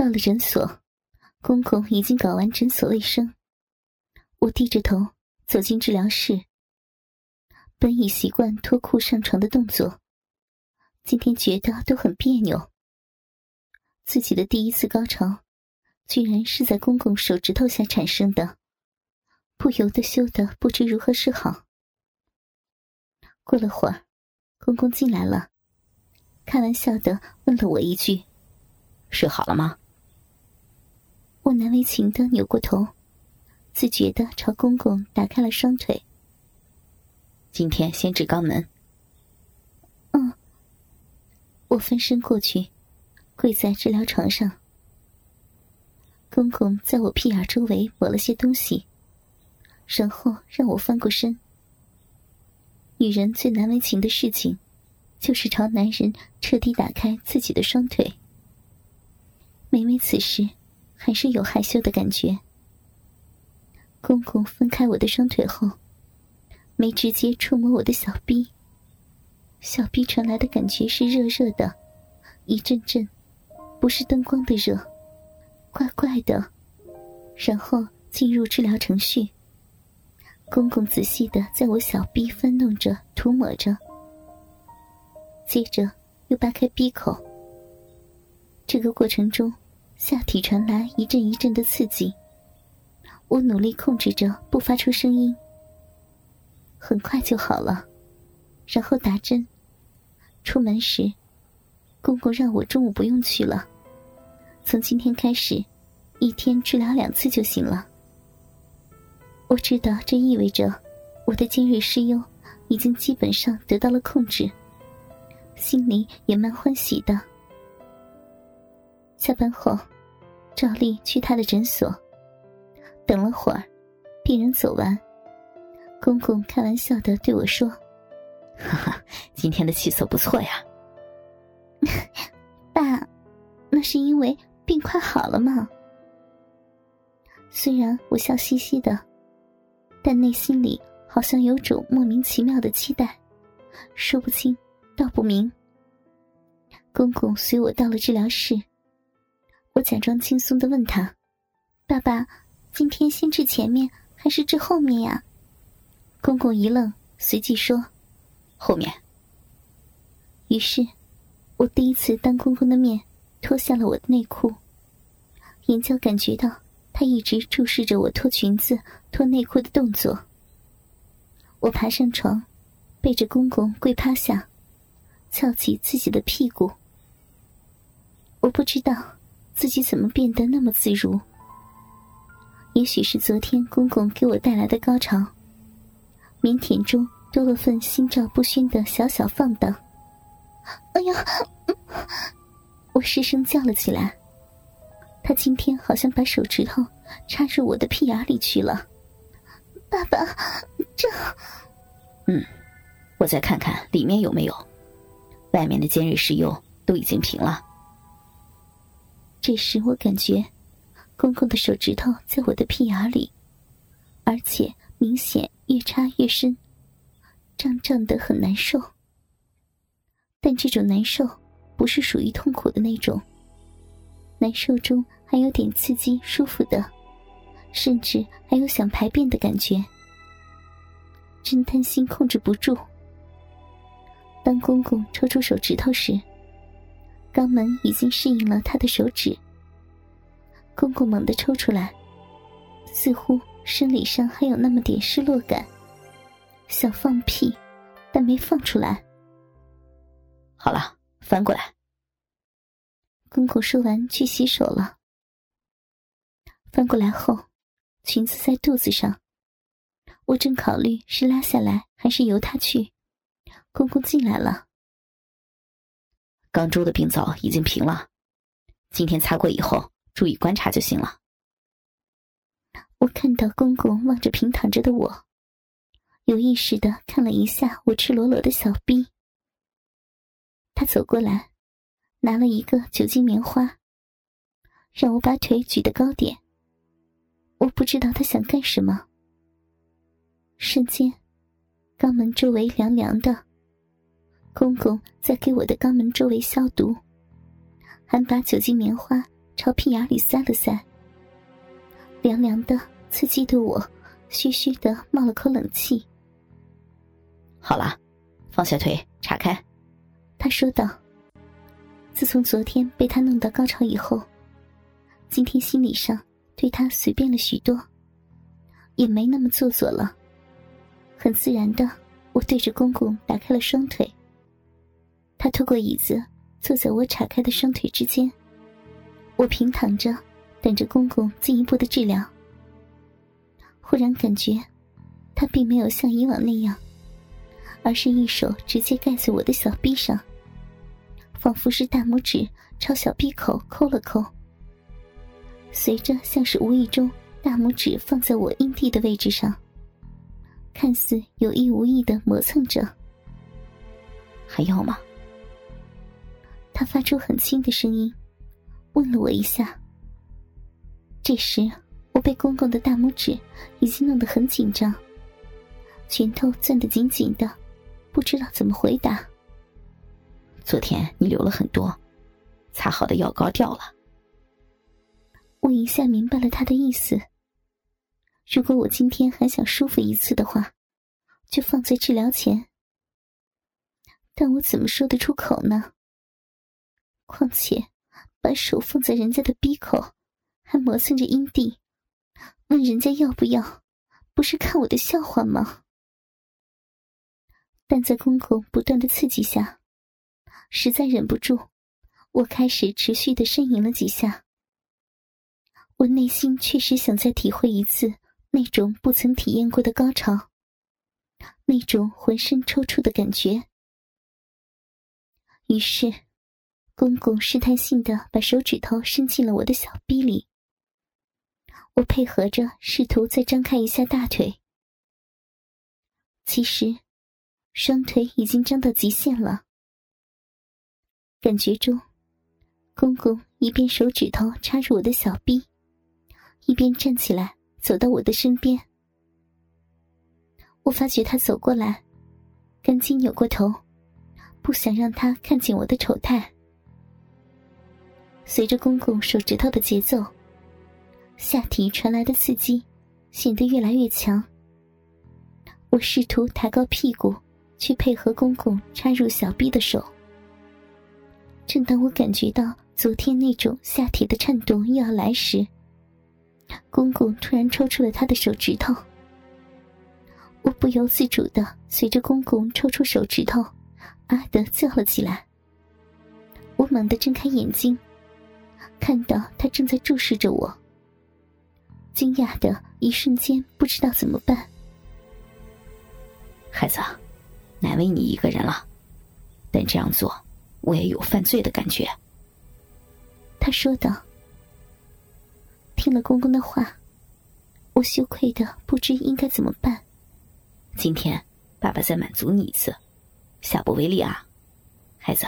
到了诊所，公公已经搞完诊所卫生。我低着头走进治疗室。本已习惯脱裤上床的动作，今天觉得都很别扭。自己的第一次高潮，居然是在公公手指头下产生的，不由得羞得不知如何是好。过了会儿，公公进来了，开玩笑的问了我一句：“睡好了吗？”我难为情的扭过头，自觉的朝公公打开了双腿。今天先治肛门。嗯。我翻身过去，跪在治疗床上。公公在我屁眼周围抹了些东西，然后让我翻过身。女人最难为情的事情，就是朝男人彻底打开自己的双腿。每每此时，还是有害羞的感觉。公公分开我的双腿后。没直接触摸我的小臂，小臂传来的感觉是热热的，一阵阵，不是灯光的热，怪怪的。然后进入治疗程序。公公仔细的在我小臂翻弄着、涂抹着，接着又扒开鼻口。这个过程中，下体传来一阵一阵的刺激，我努力控制着不发出声音。很快就好了，然后打针。出门时，公公让我中午不用去了，从今天开始，一天治疗两次就行了。我知道这意味着我的尖锐湿疣已经基本上得到了控制，心里也蛮欢喜的。下班后，照例去他的诊所，等了会儿，病人走完。公公开玩笑的对我说：“哈哈，今天的气色不错呀。”爸，那是因为病快好了嘛。虽然我笑嘻嘻的，但内心里好像有种莫名其妙的期待，说不清道不明。公公随我到了治疗室，我假装轻松的问他：“爸爸，今天先治前面还是治后面呀？”公公一愣，随即说：“后面。”于是，我第一次当公公的面脱下了我的内裤，眼角感觉到他一直注视着我脱裙子、脱内裤的动作。我爬上床，背着公公跪趴下，翘起自己的屁股。我不知道自己怎么变得那么自如，也许是昨天公公给我带来的高潮。腼腆中多了份心照不宣的小小放荡。哎呀！我失声叫了起来。他今天好像把手指头插入我的屁眼里去了。爸爸，这……嗯，我再看看里面有没有。外面的尖锐湿疣都已经平了。这时我感觉，公公的手指头在我的屁眼里，而且明显。越插越深，胀胀的很难受。但这种难受不是属于痛苦的那种，难受中还有点刺激、舒服的，甚至还有想排便的感觉。真担心控制不住。当公公抽出手指头时，肛门已经适应了他的手指。公公猛地抽出来，似乎。生理上还有那么点失落感，想放屁，但没放出来。好了，翻过来。公公说完去洗手了。翻过来后，裙子在肚子上，我正考虑是拉下来还是由他去。公公进来了。刚周的病灶已经平了，今天擦过以后，注意观察就行了。我看到公公望着平躺着的我，有意识的看了一下我赤裸裸的小臂。他走过来，拿了一个酒精棉花，让我把腿举得高点。我不知道他想干什么。瞬间，肛门周围凉凉的，公公在给我的肛门周围消毒，还把酒精棉花朝屁眼里塞了塞，凉凉的、刺激的我，嘘嘘的冒了口冷气。好了，放下腿，岔开。他说道：“自从昨天被他弄到高潮以后，今天心理上对他随便了许多，也没那么做作了。很自然的，我对着公公打开了双腿。他拖过椅子，坐在我岔开的双腿之间。我平躺着，等着公公进一步的治疗。忽然感觉，他并没有像以往那样，而是一手直接盖在我的小臂上。”仿佛是大拇指朝小臂口抠了抠，随着像是无意中大拇指放在我阴蒂的位置上，看似有意无意的磨蹭着。还要吗？他发出很轻的声音，问了我一下。这时我被公公的大拇指已经弄得很紧张，拳头攥得紧紧的，不知道怎么回答。昨天你流了很多，擦好的药膏掉了。我一下明白了他的意思。如果我今天还想舒服一次的话，就放在治疗前。但我怎么说得出口呢？况且，把手放在人家的鼻口，还磨蹭着阴蒂，问人家要不要，不是看我的笑话吗？但在公公不断的刺激下。实在忍不住，我开始持续的呻吟了几下。我内心确实想再体会一次那种不曾体验过的高潮，那种浑身抽搐的感觉。于是，公公试探性的把手指头伸进了我的小臂里。我配合着，试图再张开一下大腿。其实，双腿已经张到极限了。感觉中，公公一边手指头插入我的小臂，一边站起来走到我的身边。我发觉他走过来，赶紧扭过头，不想让他看见我的丑态。随着公公手指头的节奏，下体传来的刺激显得越来越强。我试图抬高屁股，去配合公公插入小臂的手。正当我感觉到昨天那种下体的颤动又要来时，公公突然抽出了他的手指头。我不由自主的随着公公抽出手指头，啊的叫了起来。我猛地睁开眼睛，看到他正在注视着我。惊讶的一瞬间，不知道怎么办。孩子，难为你一个人了，但这样做。我也有犯罪的感觉，他说道。听了公公的话，我羞愧的不知应该怎么办。今天，爸爸再满足你一次，下不为例啊，孩子，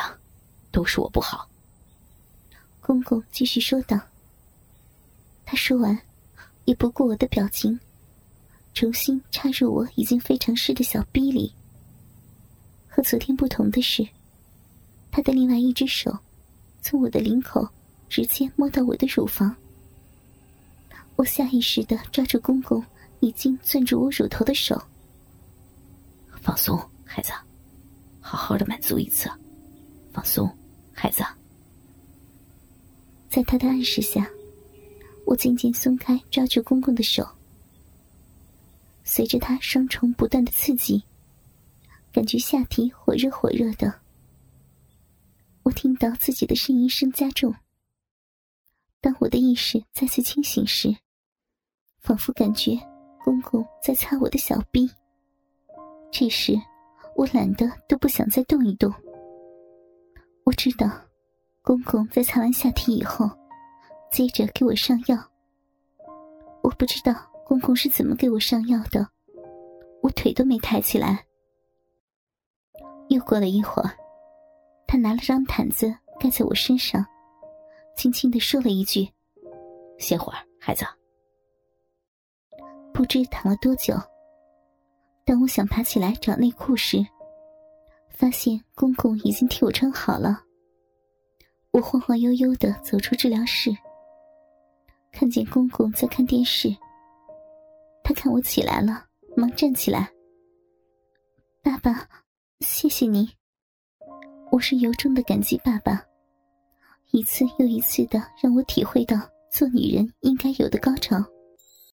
都是我不好。公公继续说道。他说完，也不顾我的表情，重新插入我已经非常湿的小逼里。和昨天不同的是。他的另外一只手，从我的领口直接摸到我的乳房。我下意识的抓住公公已经攥住我乳头的手。放松，孩子，好好的满足一次。放松，孩子。在他的暗示下，我渐渐松开抓住公公的手。随着他双重不断的刺激，感觉下体火热火热的。我听到自己的呻吟声加重。当我的意识再次清醒时，仿佛感觉公公在擦我的小臂。这时，我懒得都不想再动一动。我知道，公公在擦完下体以后，接着给我上药。我不知道公公是怎么给我上药的，我腿都没抬起来。又过了一会儿。他拿了张毯子盖在我身上，轻轻的说了一句：“歇会儿，孩子。”不知躺了多久。当我想爬起来找内裤时，发现公公已经替我穿好了。我晃晃悠悠的走出治疗室，看见公公在看电视，他看我起来了，忙站起来。爸爸，谢谢你。我是由衷的感激爸爸，一次又一次的让我体会到做女人应该有的高潮。